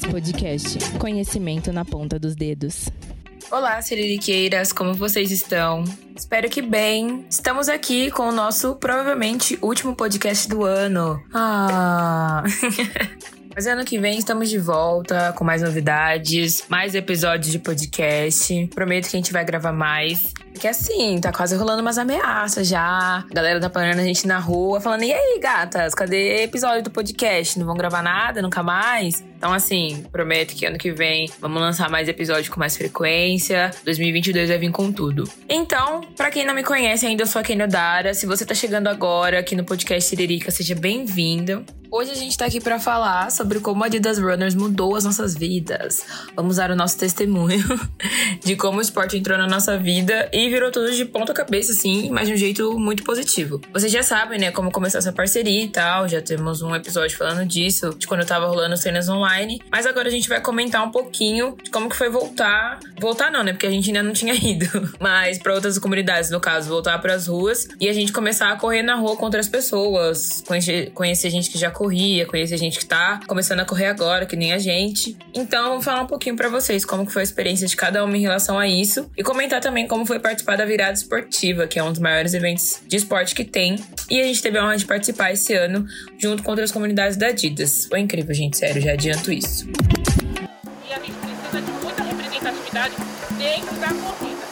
Podcast. Conhecimento na ponta dos dedos. Olá, Siririqueiras, como vocês estão? Espero que bem. Estamos aqui com o nosso, provavelmente, último podcast do ano. Ah! Mas ano que vem estamos de volta com mais novidades, mais episódios de podcast. Prometo que a gente vai gravar mais. Porque assim, tá quase rolando umas ameaças já. A galera tá parando a gente na rua falando: e aí, gatas, cadê episódio do podcast? Não vão gravar nada nunca mais? Então, assim, prometo que ano que vem vamos lançar mais episódios com mais frequência. 2022 vai vir com tudo. Então, para quem não me conhece ainda, eu sou a Kenio Dara. Se você tá chegando agora aqui no podcast Siririca, seja bem-vindo. Hoje a gente tá aqui para falar sobre como a Adidas Runners mudou as nossas vidas. Vamos dar o nosso testemunho de como o esporte entrou na nossa vida e virou tudo de ponta cabeça, assim, mas de um jeito muito positivo. Vocês já sabem, né, como começou essa parceria e tal. Já temos um episódio falando disso, de quando eu tava rolando cenas online. Mas agora a gente vai comentar um pouquinho de como que foi voltar. Voltar não, né? Porque a gente ainda não tinha ido. Mas para outras comunidades, no caso, voltar para as ruas e a gente começar a correr na rua com outras pessoas. Conhecer, conhecer gente que já corria, conhecer gente que tá começando a correr agora, que nem a gente. Então, vou falar um pouquinho para vocês como que foi a experiência de cada uma em relação a isso e comentar também como foi participar da virada esportiva, que é um dos maiores eventos de esporte que tem. E a gente teve a honra de participar esse ano junto com outras comunidades da Adidas. Foi incrível, gente, sério, já adianto isso. E a gente precisa de muita representatividade dentro da corrida.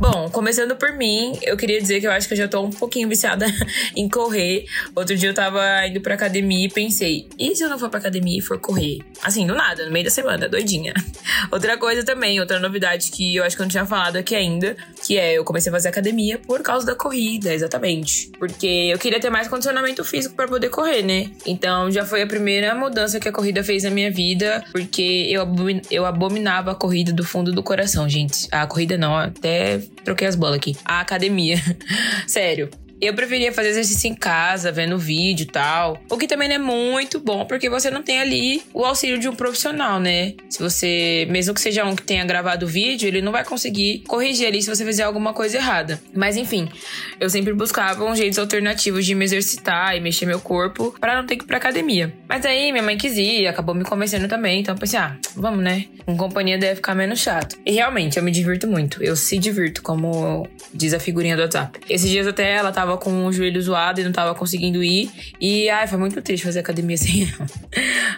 Bom, começando por mim, eu queria dizer que eu acho que eu já tô um pouquinho viciada em correr. Outro dia eu tava indo pra academia e pensei, e se eu não for pra academia e for correr? Assim, do nada, no meio da semana, doidinha. Outra coisa também, outra novidade que eu acho que eu não tinha falado aqui ainda, que é eu comecei a fazer academia por causa da corrida, exatamente. Porque eu queria ter mais condicionamento físico para poder correr, né? Então já foi a primeira mudança que a corrida fez na minha vida, porque eu, abomin eu abominava a corrida do fundo do coração, gente. A corrida não, até troquei as bolas aqui. A academia. Sério. Eu preferia fazer exercício em casa, vendo vídeo e tal. O que também não é muito bom, porque você não tem ali o auxílio de um profissional, né? Se você, mesmo que seja um que tenha gravado o vídeo, ele não vai conseguir corrigir ali se você fizer alguma coisa errada. Mas enfim, eu sempre buscava um jeitos alternativos de me exercitar e mexer meu corpo para não ter que ir pra academia. Mas aí minha mãe quis ir, acabou me convencendo também, então eu pensei, ah, vamos né? Com companhia deve ficar menos chato. E realmente, eu me divirto muito. Eu se divirto, como diz a figurinha do WhatsApp. Esses dias até ela tava tava com o joelho zoado e não tava conseguindo ir. E, ai, foi muito triste fazer academia sem ela.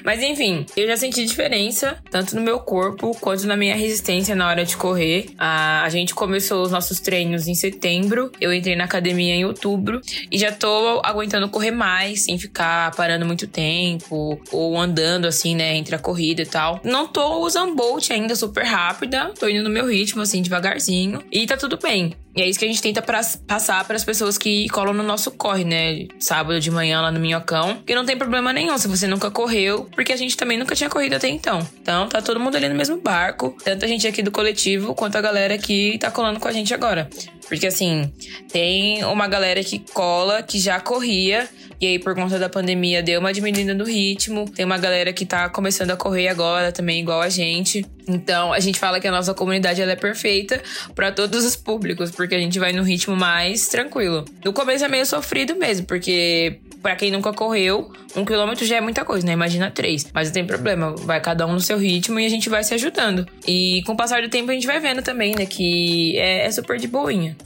Mas enfim, eu já senti diferença, tanto no meu corpo quanto na minha resistência na hora de correr. A, a gente começou os nossos treinos em setembro, eu entrei na academia em outubro e já tô aguentando correr mais, sem ficar parando muito tempo ou andando assim, né, entre a corrida e tal. Não tô usando Bolt ainda super rápida, tô indo no meu ritmo, assim, devagarzinho e tá tudo bem. E é isso que a gente tenta pra, passar para as pessoas que colam no nosso corre, né? Sábado de manhã lá no Minhocão. Que não tem problema nenhum se você nunca correu, porque a gente também nunca tinha corrido até então. Então tá todo mundo ali no mesmo barco, tanto a gente aqui do coletivo quanto a galera que tá colando com a gente agora. Porque assim, tem uma galera que cola que já corria e aí por conta da pandemia deu uma diminuída no ritmo. Tem uma galera que tá começando a correr agora também igual a gente. Então, a gente fala que a nossa comunidade ela é perfeita para todos os públicos, porque a gente vai no ritmo mais tranquilo. No começo é meio sofrido mesmo, porque para quem nunca correu, um quilômetro já é muita coisa, né? Imagina três. Mas não tem problema, vai cada um no seu ritmo e a gente vai se ajudando. E com o passar do tempo a gente vai vendo também, né? Que é, é super de boinha.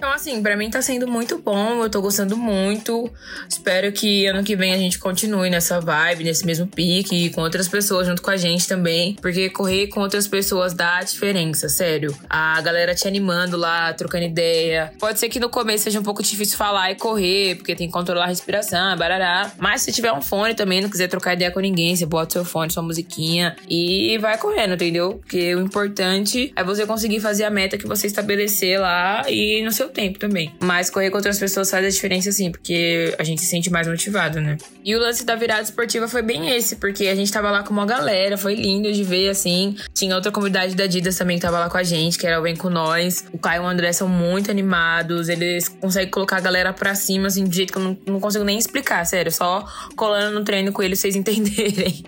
Então, assim, para mim tá sendo muito bom, eu tô gostando muito. Espero que ano que vem a gente continue nessa vibe, nesse mesmo pique, com outras pessoas junto com a gente também. Porque correr com outras pessoas dá diferença, sério. A galera te animando lá, trocando ideia. Pode ser que no começo seja um pouco difícil falar e correr, porque tem que controlar a respiração, barará. Mas se tiver um fone também, não quiser trocar ideia com ninguém, você bota seu fone, sua musiquinha e vai correndo, entendeu? Porque o importante é você conseguir fazer a meta que você estabelecer lá e no seu tempo também. Mas correr com outras pessoas faz a diferença sim, porque a gente se sente mais motivado, né? E o lance da virada esportiva foi bem esse, porque a gente tava lá com uma galera, foi lindo de ver assim. Tinha outra comunidade da Adidas também que tava lá com a gente, que era o Vem Com Nós. O Caio e o André são muito animados, eles conseguem colocar a galera pra cima, assim, de jeito que eu não, não consigo nem explicar, sério. Só colando no treino com eles, vocês entenderem.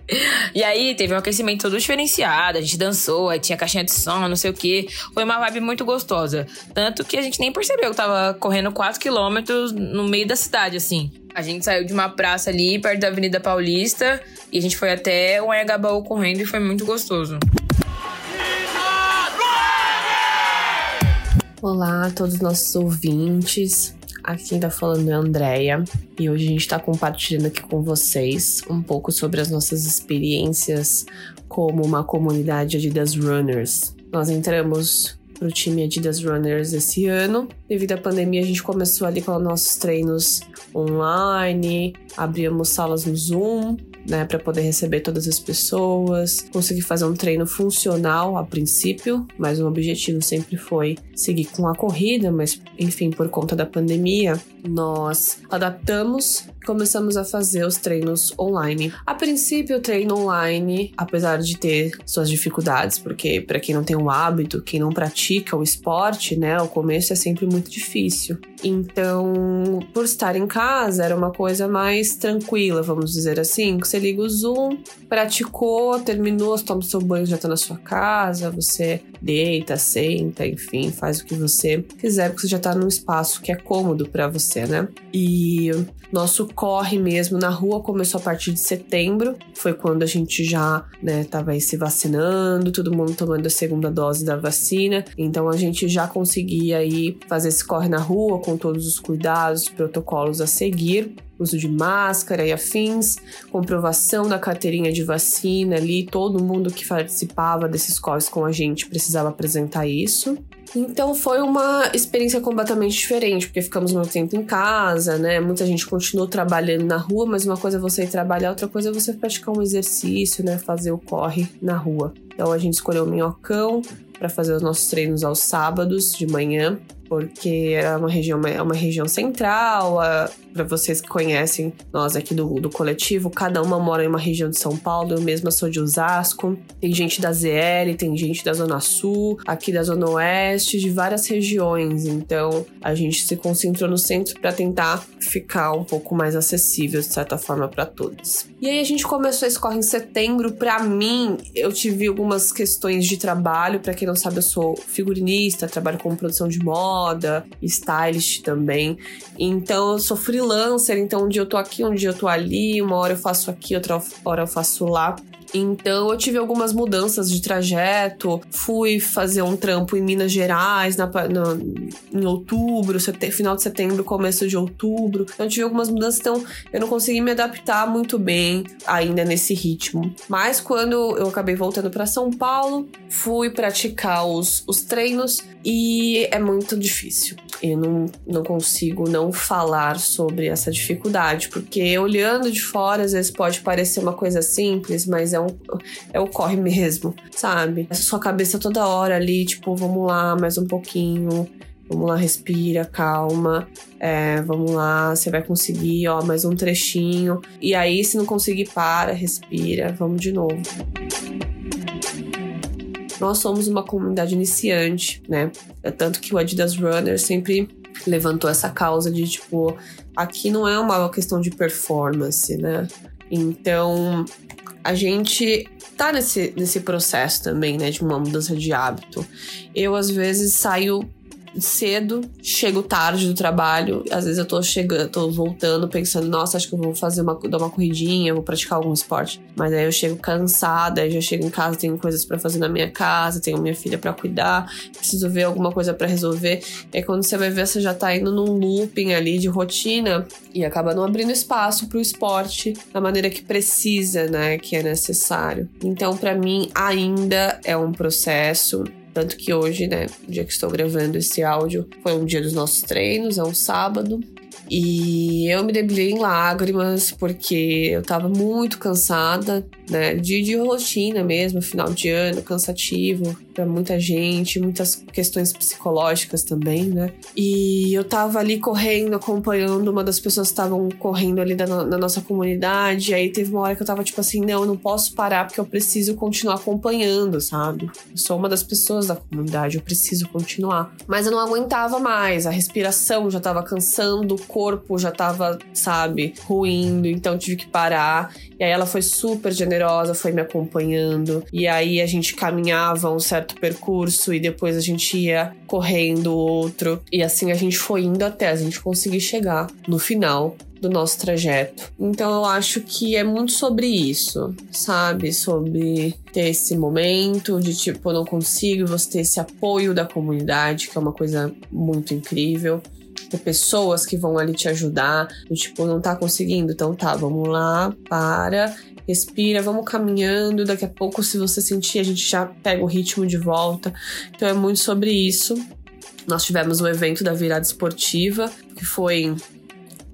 E aí, teve um aquecimento todo diferenciado, a gente dançou, aí tinha caixinha de som, não sei o que. Foi uma vibe muito gostosa. Tanto que a gente gente nem percebeu que tava correndo 4 quilômetros no meio da cidade, assim. A gente saiu de uma praça ali, perto da Avenida Paulista, e a gente foi até o Anhangabaú correndo e foi muito gostoso. Olá a todos os nossos ouvintes. Aqui quem tá falando é a Andrea e hoje a gente tá compartilhando aqui com vocês um pouco sobre as nossas experiências como uma comunidade Adidas Runners. Nós entramos pro time Adidas Runners esse ano. Devido à pandemia, a gente começou ali com nossos treinos online, abrimos salas no Zoom, né, para poder receber todas as pessoas, conseguir fazer um treino funcional a princípio, mas o objetivo sempre foi seguir com a corrida, mas enfim, por conta da pandemia, nós adaptamos começamos a fazer os treinos online. A princípio, o treino online, apesar de ter suas dificuldades, porque para quem não tem o hábito, quem não pratica o esporte, né, o começo é sempre muito difícil. Então, por estar em casa, era uma coisa mais tranquila, vamos dizer assim. Você liga o Zoom, praticou, terminou, toma o seu banho, já tá na sua casa, você deita, senta, enfim, faz o que você quiser, porque você já tá num espaço que é cômodo para você, né? E nosso corre mesmo na rua começou a partir de setembro, foi quando a gente já, né, tava aí se vacinando, todo mundo tomando a segunda dose da vacina, então a gente já conseguia aí fazer esse corre na rua com todos os cuidados, protocolos a seguir uso de máscara e afins, comprovação da carteirinha de vacina ali, todo mundo que participava desses corres com a gente precisava apresentar isso. Então foi uma experiência completamente diferente, porque ficamos muito tempo em casa, né? Muita gente continuou trabalhando na rua, mas uma coisa é você ir trabalhar, outra coisa é você praticar um exercício, né? Fazer o corre na rua. Então a gente escolheu o minhocão para fazer os nossos treinos aos sábados de manhã porque é uma região, é uma região central. Para vocês que conhecem nós aqui do, do coletivo, cada uma mora em uma região de São Paulo. Eu mesma sou de Osasco. Tem gente da ZL, tem gente da Zona Sul, aqui da Zona Oeste, de várias regiões. Então a gente se concentrou no centro para tentar ficar um pouco mais acessível, de certa forma, para todos. E aí a gente começou a escorrer em setembro. Para mim, eu tive algumas questões de trabalho. Para quem não sabe, eu sou figurinista, trabalho com produção de moda moda, stylist também. Então eu sou freelancer, então um dia eu tô aqui, um dia eu tô ali, uma hora eu faço aqui, outra hora eu faço lá. Então eu tive algumas mudanças de trajeto. Fui fazer um trampo em Minas Gerais na, na, em outubro, final de setembro, começo de outubro. Então eu tive algumas mudanças, então eu não consegui me adaptar muito bem ainda nesse ritmo. Mas quando eu acabei voltando para São Paulo, fui praticar os, os treinos e é muito difícil. Eu não, não consigo não falar sobre essa dificuldade, porque olhando de fora às vezes pode parecer uma coisa simples, mas é um, é o corre mesmo, sabe? A sua cabeça toda hora ali, tipo, vamos lá, mais um pouquinho. Vamos lá, respira, calma. É, vamos lá, você vai conseguir, ó, mais um trechinho. E aí, se não conseguir, para, respira, vamos de novo. Nós somos uma comunidade iniciante, né? É tanto que o Adidas Runner sempre levantou essa causa de tipo, aqui não é uma questão de performance, né? Então, a gente tá nesse, nesse processo também, né, de uma mudança de hábito. Eu, às vezes, saio cedo, chego tarde do trabalho, às vezes eu tô chegando, tô voltando pensando, nossa, acho que eu vou fazer uma dar uma corridinha, vou praticar algum esporte. Mas aí eu chego cansada, aí já chego em casa, tenho coisas para fazer na minha casa, tenho minha filha para cuidar, preciso ver alguma coisa para resolver. Aí quando você vai ver, você já tá indo num looping ali de rotina e acaba não abrindo espaço pro esporte da maneira que precisa, né, que é necessário. Então, para mim ainda é um processo tanto que hoje, né, o dia que estou gravando esse áudio, foi um dia dos nossos treinos, é um sábado. E eu me debulhei em lágrimas porque eu tava muito cansada, né? De, de rotina mesmo, final de ano, cansativo para muita gente, muitas questões psicológicas também, né? E eu tava ali correndo, acompanhando uma das pessoas que estavam correndo ali da, na nossa comunidade. Aí teve uma hora que eu tava tipo assim: não, eu não posso parar porque eu preciso continuar acompanhando, sabe? Eu sou uma das pessoas da comunidade, eu preciso continuar. Mas eu não aguentava mais, a respiração já tava cansando, corpo já tava, sabe, ruindo, então tive que parar. E aí ela foi super generosa, foi me acompanhando. E aí a gente caminhava um certo percurso e depois a gente ia correndo outro. E assim a gente foi indo até a gente conseguir chegar no final do nosso trajeto. Então eu acho que é muito sobre isso, sabe? Sobre ter esse momento de tipo, eu não consigo, você ter esse apoio da comunidade, que é uma coisa muito incrível ter pessoas que vão ali te ajudar. Do tipo, não tá conseguindo? Então tá, vamos lá, para, respira, vamos caminhando. Daqui a pouco, se você sentir, a gente já pega o ritmo de volta. Então é muito sobre isso. Nós tivemos o evento da virada esportiva, que foi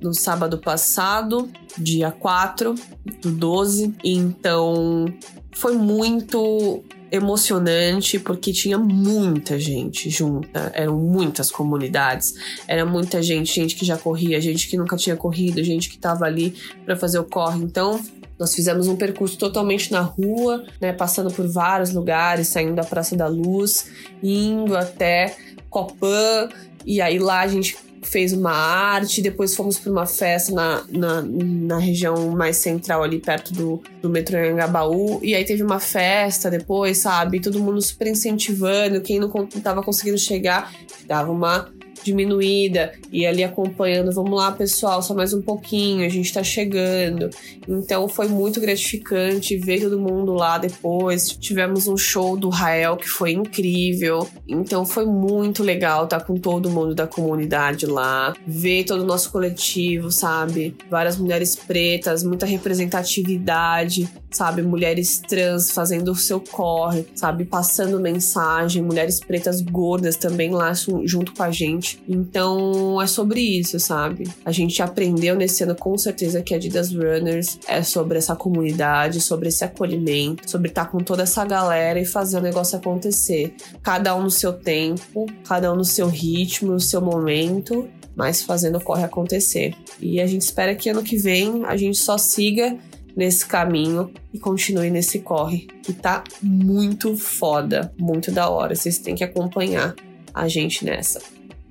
no sábado passado, dia 4 do 12. Então foi muito emocionante porque tinha muita gente junta, eram muitas comunidades, era muita gente, gente que já corria, gente que nunca tinha corrido, gente que estava ali para fazer o corre. Então, nós fizemos um percurso totalmente na rua, né, passando por vários lugares, saindo da Praça da Luz, indo até Copan, e aí lá a gente fez uma arte, depois fomos para uma festa na, na, na, região mais central ali perto do, do metrô Angabaú, e aí teve uma festa depois, sabe? Todo mundo super incentivando, quem não estava conseguindo chegar, dava uma diminuída e ali acompanhando, vamos lá, pessoal, só mais um pouquinho, a gente tá chegando. Então foi muito gratificante ver todo mundo lá depois. Tivemos um show do Rael que foi incrível. Então foi muito legal estar tá com todo mundo da comunidade lá, ver todo o nosso coletivo, sabe? Várias mulheres pretas, muita representatividade, sabe? Mulheres trans fazendo o seu corre, sabe? Passando mensagem, mulheres pretas gordas também lá junto com a gente. Então é sobre isso, sabe? A gente aprendeu nesse ano com certeza que a Adidas Runners é sobre essa comunidade, sobre esse acolhimento, sobre estar com toda essa galera e fazer o negócio acontecer. Cada um no seu tempo, cada um no seu ritmo, no seu momento, mas fazendo o corre acontecer. E a gente espera que ano que vem a gente só siga nesse caminho e continue nesse corre, que tá muito foda, muito da hora. Vocês têm que acompanhar a gente nessa.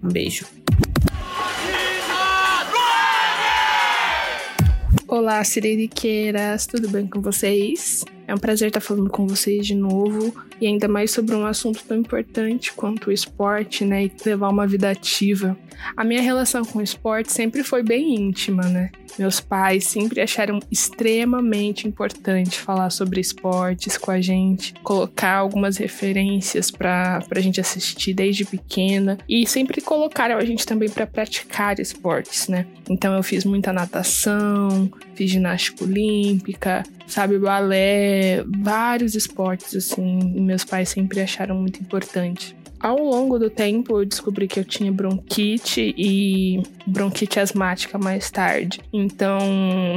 Um beijo. Olá, siririqueiras, tudo bem com vocês? É um prazer estar falando com vocês de novo e ainda mais sobre um assunto tão importante quanto o esporte, né? E levar uma vida ativa. A minha relação com o esporte sempre foi bem íntima, né? Meus pais sempre acharam extremamente importante falar sobre esportes com a gente, colocar algumas referências para a gente assistir desde pequena e sempre colocaram a gente também para praticar esportes, né? Então eu fiz muita natação, fiz ginástica olímpica, sabe, balé, vários esportes assim, meus pais sempre acharam muito importante. Ao longo do tempo, eu descobri que eu tinha bronquite e bronquite asmática mais tarde. Então,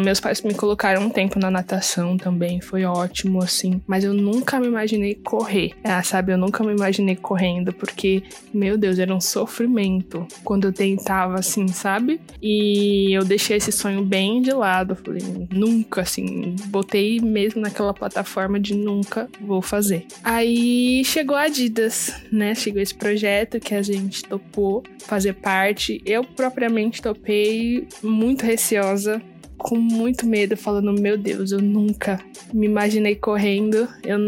meus pais me colocaram um tempo na natação também, foi ótimo, assim. Mas eu nunca me imaginei correr, ah, sabe? Eu nunca me imaginei correndo, porque, meu Deus, era um sofrimento quando eu tentava, assim, sabe? E eu deixei esse sonho bem de lado. Falei, nunca, assim, botei mesmo naquela plataforma de nunca vou fazer. Aí chegou a Adidas, né? Chegou esse projeto que a gente topou fazer parte. Eu propriamente topei muito receosa, com muito medo, falando: Meu Deus, eu nunca me imaginei correndo. Eu,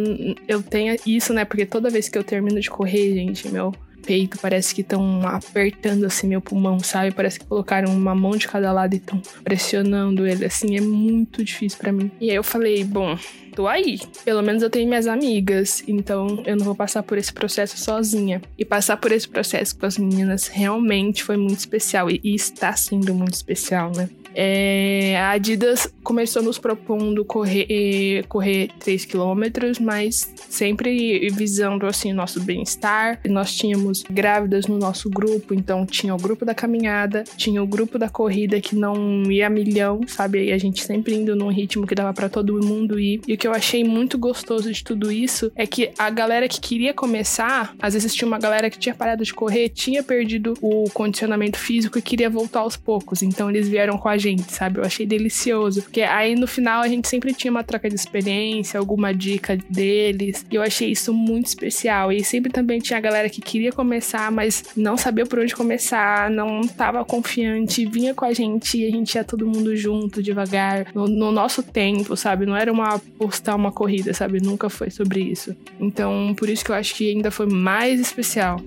eu tenho isso, né? Porque toda vez que eu termino de correr, gente, meu peito parece que estão apertando assim meu pulmão, sabe? Parece que colocaram uma mão de cada lado e estão pressionando ele, assim, é muito difícil para mim. E aí eu falei: Bom, tô aí. Pelo menos eu tenho minhas amigas, então eu não vou passar por esse processo sozinha. E passar por esse processo com as meninas realmente foi muito especial e, e está sendo muito especial, né? É, a Adidas começou nos propondo correr, correr 3 quilômetros, mas sempre visando assim nosso bem-estar. Nós tínhamos grávidas no nosso grupo, então tinha o grupo da caminhada, tinha o grupo da corrida que não ia a milhão, sabe? E a gente sempre indo num ritmo que dava para todo mundo ir. E o que eu achei muito gostoso de tudo isso é que a galera que queria começar, às vezes tinha uma galera que tinha parado de correr, tinha perdido o condicionamento físico e queria voltar aos poucos. Então eles vieram com a gente, sabe? Eu achei delicioso. Porque aí no final a gente sempre tinha uma troca de experiência, alguma dica deles. E eu achei isso muito especial. E sempre também tinha a galera que queria começar, mas não sabia por onde começar, não tava confiante, vinha com a gente e a gente ia todo mundo junto, devagar, no, no nosso tempo, sabe? Não era uma postar uma corrida, sabe? Nunca foi sobre isso. Então, por isso que eu acho que ainda foi mais especial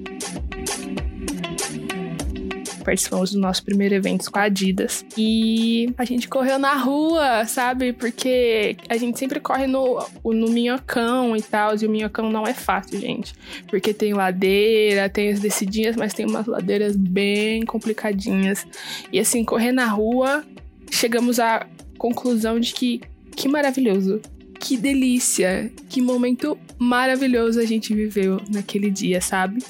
participamos do nosso primeiro evento com a Adidas. E a gente correu na rua, sabe? Porque a gente sempre corre no, no minhocão e tal. E o minhocão não é fácil, gente. Porque tem ladeira, tem as descidinhas, mas tem umas ladeiras bem complicadinhas. E assim, correr na rua, chegamos à conclusão de que que maravilhoso. Que delícia, que momento maravilhoso a gente viveu naquele dia, sabe?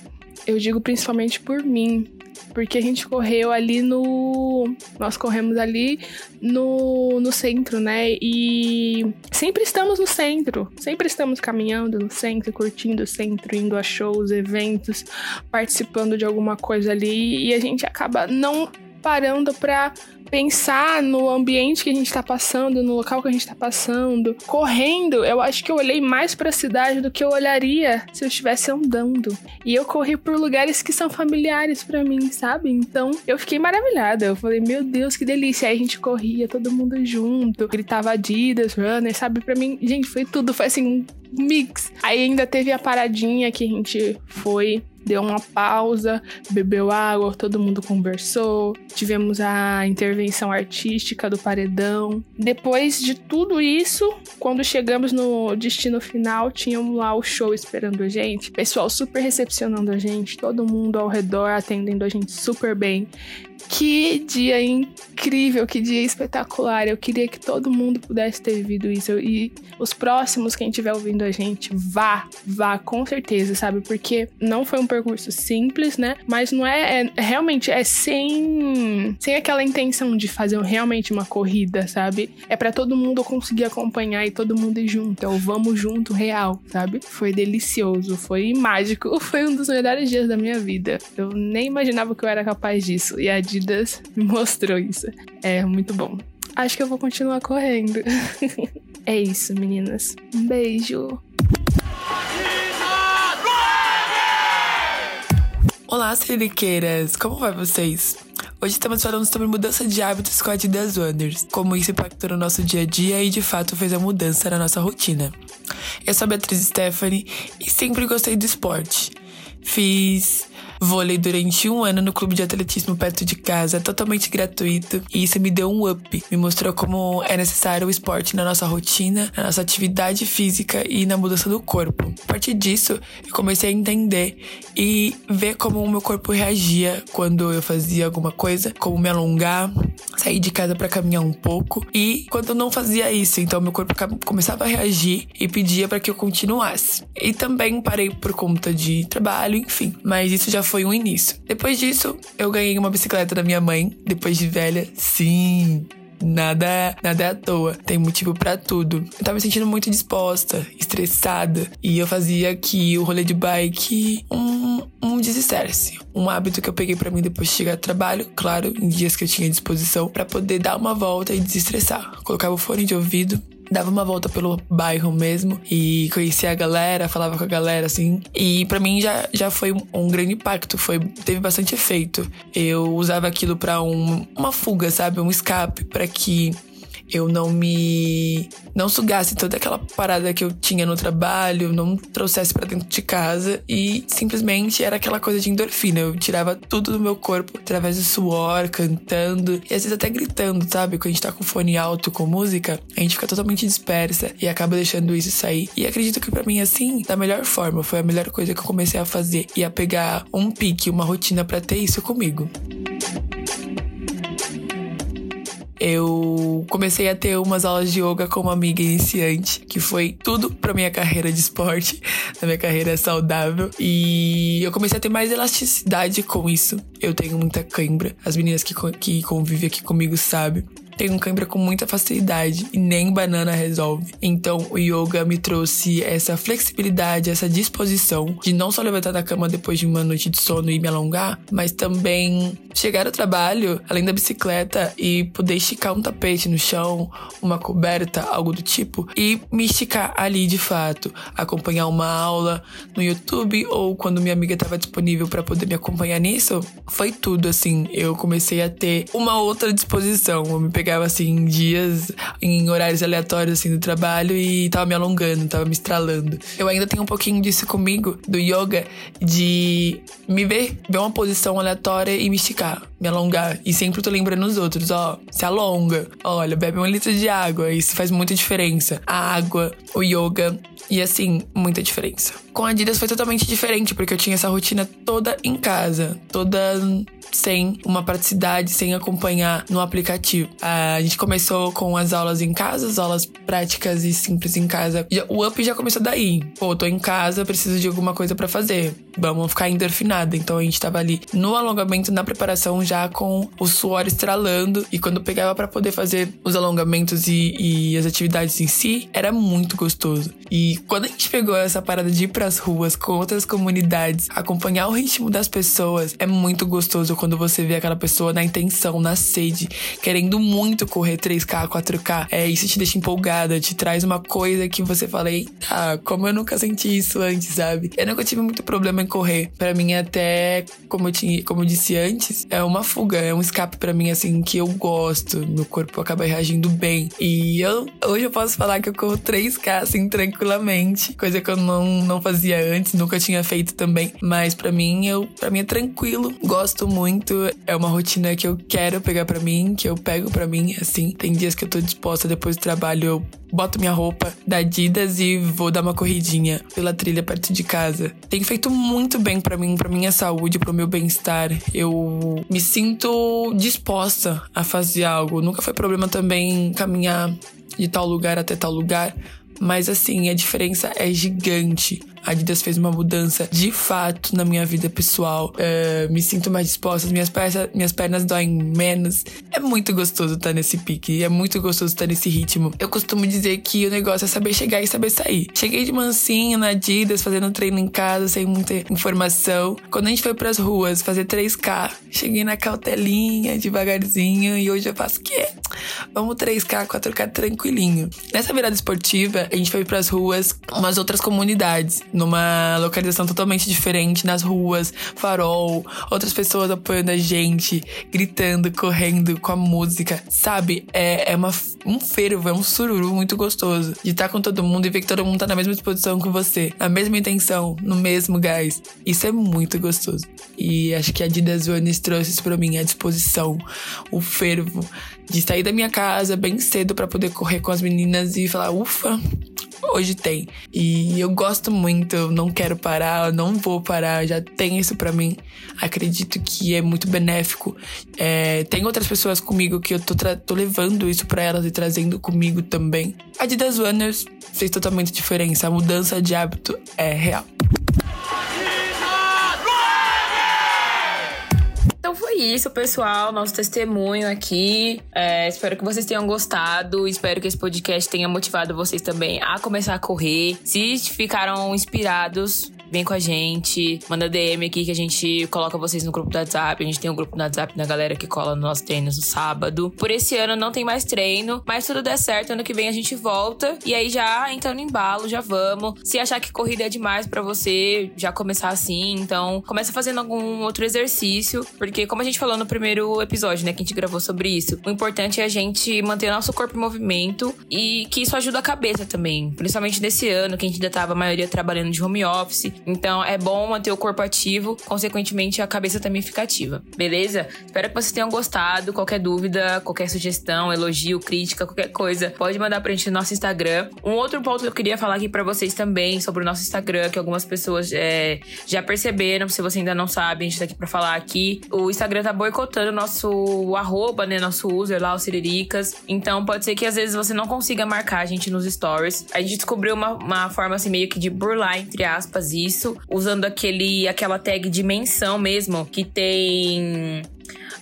Eu digo principalmente por mim, porque a gente correu ali no. Nós corremos ali no, no centro, né? E sempre estamos no centro, sempre estamos caminhando no centro, curtindo o centro, indo a shows, eventos, participando de alguma coisa ali, e a gente acaba não parando para pensar no ambiente que a gente tá passando, no local que a gente tá passando. Correndo, eu acho que eu olhei mais para a cidade do que eu olharia se eu estivesse andando. E eu corri por lugares que são familiares para mim, sabe? Então, eu fiquei maravilhada. Eu falei, meu Deus, que delícia. Aí a gente corria, todo mundo junto, gritava Adidas, Runner, sabe? Para mim, gente, foi tudo, foi assim um mix. Aí ainda teve a paradinha que a gente foi deu uma pausa, bebeu água, todo mundo conversou, tivemos a intervenção artística do paredão. Depois de tudo isso, quando chegamos no destino final, tínhamos lá o show esperando a gente, pessoal super recepcionando a gente, todo mundo ao redor atendendo a gente super bem. Que dia incrível, que dia espetacular. Eu queria que todo mundo pudesse ter vivido isso. E os próximos, quem estiver ouvindo a gente, vá, vá, com certeza, sabe? Porque não foi um percurso simples, né? Mas não é, é realmente é sem, sem aquela intenção de fazer realmente uma corrida, sabe? É para todo mundo conseguir acompanhar e todo mundo ir junto. É o vamos junto real, sabe? Foi delicioso, foi mágico. Foi um dos melhores dias da minha vida. Eu nem imaginava que eu era capaz disso. E a Adidas mostrou isso. É muito bom. Acho que eu vou continuar correndo. é isso, meninas. Um beijo. Olá, siriqueiras! Como vai vocês? Hoje estamos falando sobre mudança de hábitos com a Adidas Wonders, como isso impactou no nosso dia a dia e de fato fez a mudança na nossa rotina. Eu sou a Beatriz Stephanie e sempre gostei do esporte. Fiz vôlei durante um ano no clube de atletismo perto de casa, totalmente gratuito. E isso me deu um up. Me mostrou como é necessário o esporte na nossa rotina, na nossa atividade física e na mudança do corpo. A partir disso, eu comecei a entender e ver como o meu corpo reagia quando eu fazia alguma coisa, como me alongar, sair de casa para caminhar um pouco. E quando eu não fazia isso, então meu corpo começava a reagir e pedia para que eu continuasse. E também parei por conta de trabalho, enfim. Mas isso já foi um início. Depois disso, eu ganhei uma bicicleta da minha mãe, depois de velha. Sim, Nada, nada é à toa. Tem motivo para tudo. Eu tava me sentindo muito disposta, estressada. E eu fazia aqui o rolê de bike um, um desestresse. Um hábito que eu peguei para mim depois de chegar do trabalho, claro, em dias que eu tinha disposição, para poder dar uma volta e desestressar. Colocava o fone de ouvido, dava uma volta pelo bairro mesmo e conhecia a galera, falava com a galera assim. E para mim já, já foi um grande impacto, foi teve bastante efeito. Eu usava aquilo para um, uma fuga, sabe, um escape para que eu não me. não sugasse toda aquela parada que eu tinha no trabalho, não trouxesse para dentro de casa e simplesmente era aquela coisa de endorfina. Eu tirava tudo do meu corpo através do suor, cantando e às vezes até gritando, sabe? Quando a gente tá com fone alto com música, a gente fica totalmente dispersa e acaba deixando isso sair. E acredito que para mim, assim, da melhor forma, foi a melhor coisa que eu comecei a fazer e a pegar um pique, uma rotina para ter isso comigo eu comecei a ter umas aulas de yoga com uma amiga iniciante, que foi tudo pra minha carreira de esporte, na minha carreira saudável. E eu comecei a ter mais elasticidade com isso. Eu tenho muita cãibra. As meninas que, que convivem aqui comigo sabem. Tenho cãibra com muita facilidade e nem banana resolve. Então o yoga me trouxe essa flexibilidade, essa disposição de não só levantar da cama depois de uma noite de sono e me alongar, mas também chegar ao trabalho, além da bicicleta, e poder esticar um tapete no chão, uma coberta, algo do tipo, e me esticar ali de fato, acompanhar uma aula no YouTube ou quando minha amiga estava disponível para poder me acompanhar nisso, foi tudo assim. Eu comecei a ter uma outra disposição. Eu me pegava assim em dias, em horários aleatórios assim do trabalho e tava me alongando, tava me estralando. Eu ainda tenho um pouquinho disso comigo do yoga de me ver, ver uma posição aleatória e me esticar, me alongar. E sempre tô lembrando os outros, ó, se alonga. Olha, bebe um litro de água, isso faz muita diferença. A água, o yoga e assim, muita diferença. Com a Adidas foi totalmente diferente, porque eu tinha essa rotina toda em casa, toda sem uma praticidade, sem acompanhar no aplicativo. A gente começou com as aulas em casa, as aulas práticas e simples em casa. O up já começou daí. Pô, tô em casa, preciso de alguma coisa para fazer. Vamos ficar endorfinada. Então a gente tava ali no alongamento, na preparação, já com o suor estralando. E quando pegava para poder fazer os alongamentos e, e as atividades em si, era muito gostoso. E quando a gente pegou essa parada de ir pras ruas com outras comunidades, acompanhar o ritmo das pessoas, é muito gostoso quando você vê aquela pessoa na intenção, na sede, querendo muito correr 3K, 4K. É, isso te deixa empolgada, te traz uma coisa que você fala, eita, como eu nunca senti isso antes, sabe? Eu nunca tive muito problema em correr. Para mim, até, como eu, tinha, como eu disse antes, é uma fuga, é um escape para mim, assim, que eu gosto. Meu corpo acaba reagindo bem. E eu, hoje eu posso falar que eu corro 3K, assim, tranquilamente. Coisa que eu não, não fazia antes, nunca tinha feito também. Mas para mim, eu, para mim é tranquilo. Gosto muito. É uma rotina que eu quero pegar para mim, que eu pego para mim, assim. Tem dias que eu tô disposta depois do trabalho, eu boto minha roupa da Adidas e vou dar uma corridinha pela trilha perto de casa. Tem feito muito bem para mim, para minha saúde, para o meu bem-estar. Eu me sinto disposta a fazer algo. Nunca foi problema também caminhar de tal lugar até tal lugar. Mas assim, a diferença é gigante. A Adidas fez uma mudança de fato na minha vida pessoal. É, me sinto mais disposta, minhas, pernas, minhas pernas doem menos. É muito gostoso estar nesse pique, é muito gostoso estar nesse ritmo. Eu costumo dizer que o negócio é saber chegar e saber sair. Cheguei de mansinho na Adidas, fazendo treino em casa, sem muita informação. Quando a gente foi pras ruas fazer 3K, cheguei na cautelinha, devagarzinho, e hoje eu faço o quê? Vamos 3K, 4K tranquilinho. Nessa virada esportiva, a gente foi pras ruas, umas outras comunidades numa localização totalmente diferente, nas ruas, farol, outras pessoas apoiando a gente, gritando, correndo com a música, sabe? É, é uma, um fervo, é um sururu muito gostoso de estar com todo mundo e ver que todo mundo tá na mesma disposição que você, na mesma intenção, no mesmo gás. Isso é muito gostoso. E acho que a Adidas Runners trouxe isso pra mim, a disposição, o fervo de sair da minha casa bem cedo para poder correr com as meninas e falar, ufa, hoje tem. E eu gosto muito, não quero parar, não vou parar, já tem isso para mim. Acredito que é muito benéfico. É, tem outras pessoas comigo que eu tô, tô levando isso para elas e trazendo comigo também. A Adidas Runners fez totalmente diferença, a mudança de hábito é real. Isso, pessoal. Nosso testemunho aqui. É, espero que vocês tenham gostado. Espero que esse podcast tenha motivado vocês também a começar a correr. Se ficaram inspirados, vem com a gente, manda DM aqui que a gente coloca vocês no grupo do WhatsApp. A gente tem um grupo no WhatsApp da galera que cola nos nossos treinos no sábado. Por esse ano não tem mais treino, mas tudo der certo, ano que vem a gente volta. E aí já entrando em embalo, já vamos. Se achar que corrida é demais para você, já começar assim, então começa fazendo algum outro exercício, porque como a gente falou no primeiro episódio, né, que a gente gravou sobre isso, o importante é a gente manter nosso corpo em movimento e que isso ajuda a cabeça também, principalmente nesse ano que a gente ainda tava a maioria trabalhando de home office. Então é bom manter o corpo ativo, consequentemente a cabeça também fica ativa. Beleza? Espero que vocês tenham gostado. Qualquer dúvida, qualquer sugestão, elogio, crítica, qualquer coisa, pode mandar pra gente no nosso Instagram. Um outro ponto que eu queria falar aqui para vocês também sobre o nosso Instagram, que algumas pessoas é, já perceberam, se você ainda não sabe, a gente tá aqui pra falar aqui. O Instagram tá boicotando nosso arroba, né? Nosso user lá, o Siriricas. Então pode ser que às vezes você não consiga marcar a gente nos stories. A gente descobriu uma, uma forma assim meio que de burlar, entre aspas, isso, usando aquele, aquela tag de menção mesmo, que tem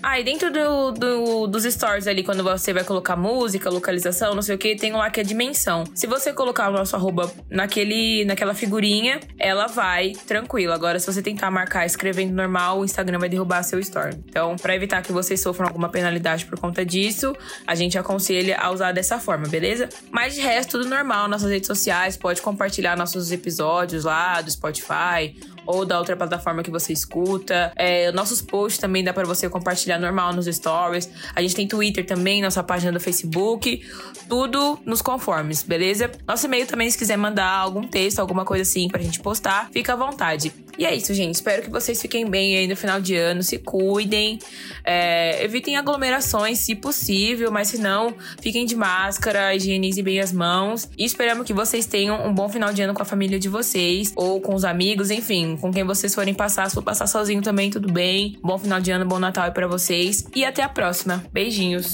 Ah, dentro do, do, dos stories ali, quando você vai colocar música, localização, não sei o que, tem lá que é dimensão. Se você colocar o nosso arroba naquele, naquela figurinha, ela vai tranquilo. Agora, se você tentar marcar escrevendo normal, o Instagram vai derrubar seu story. Então, para evitar que vocês sofram alguma penalidade por conta disso, a gente aconselha a usar dessa forma, beleza? Mas de resto, tudo normal. Nossas redes sociais, pode compartilhar nossos episódios lá do Spotify ou da outra plataforma que você escuta. É, nossos posts também dá para você compartilhar normal nos stories. A gente tem Twitter também, nossa página do Facebook. Tudo nos conformes, beleza? Nosso e-mail também, se quiser mandar algum texto, alguma coisa assim pra gente postar, fica à vontade. E é isso, gente. Espero que vocês fiquem bem aí no final de ano, se cuidem, é, evitem aglomerações se possível, mas se não, fiquem de máscara, higienizem bem as mãos. E esperamos que vocês tenham um bom final de ano com a família de vocês, ou com os amigos, enfim, com quem vocês forem passar. Se for passar sozinho também, tudo bem. Bom final de ano, bom Natal aí pra vocês. E até a próxima. Beijinhos.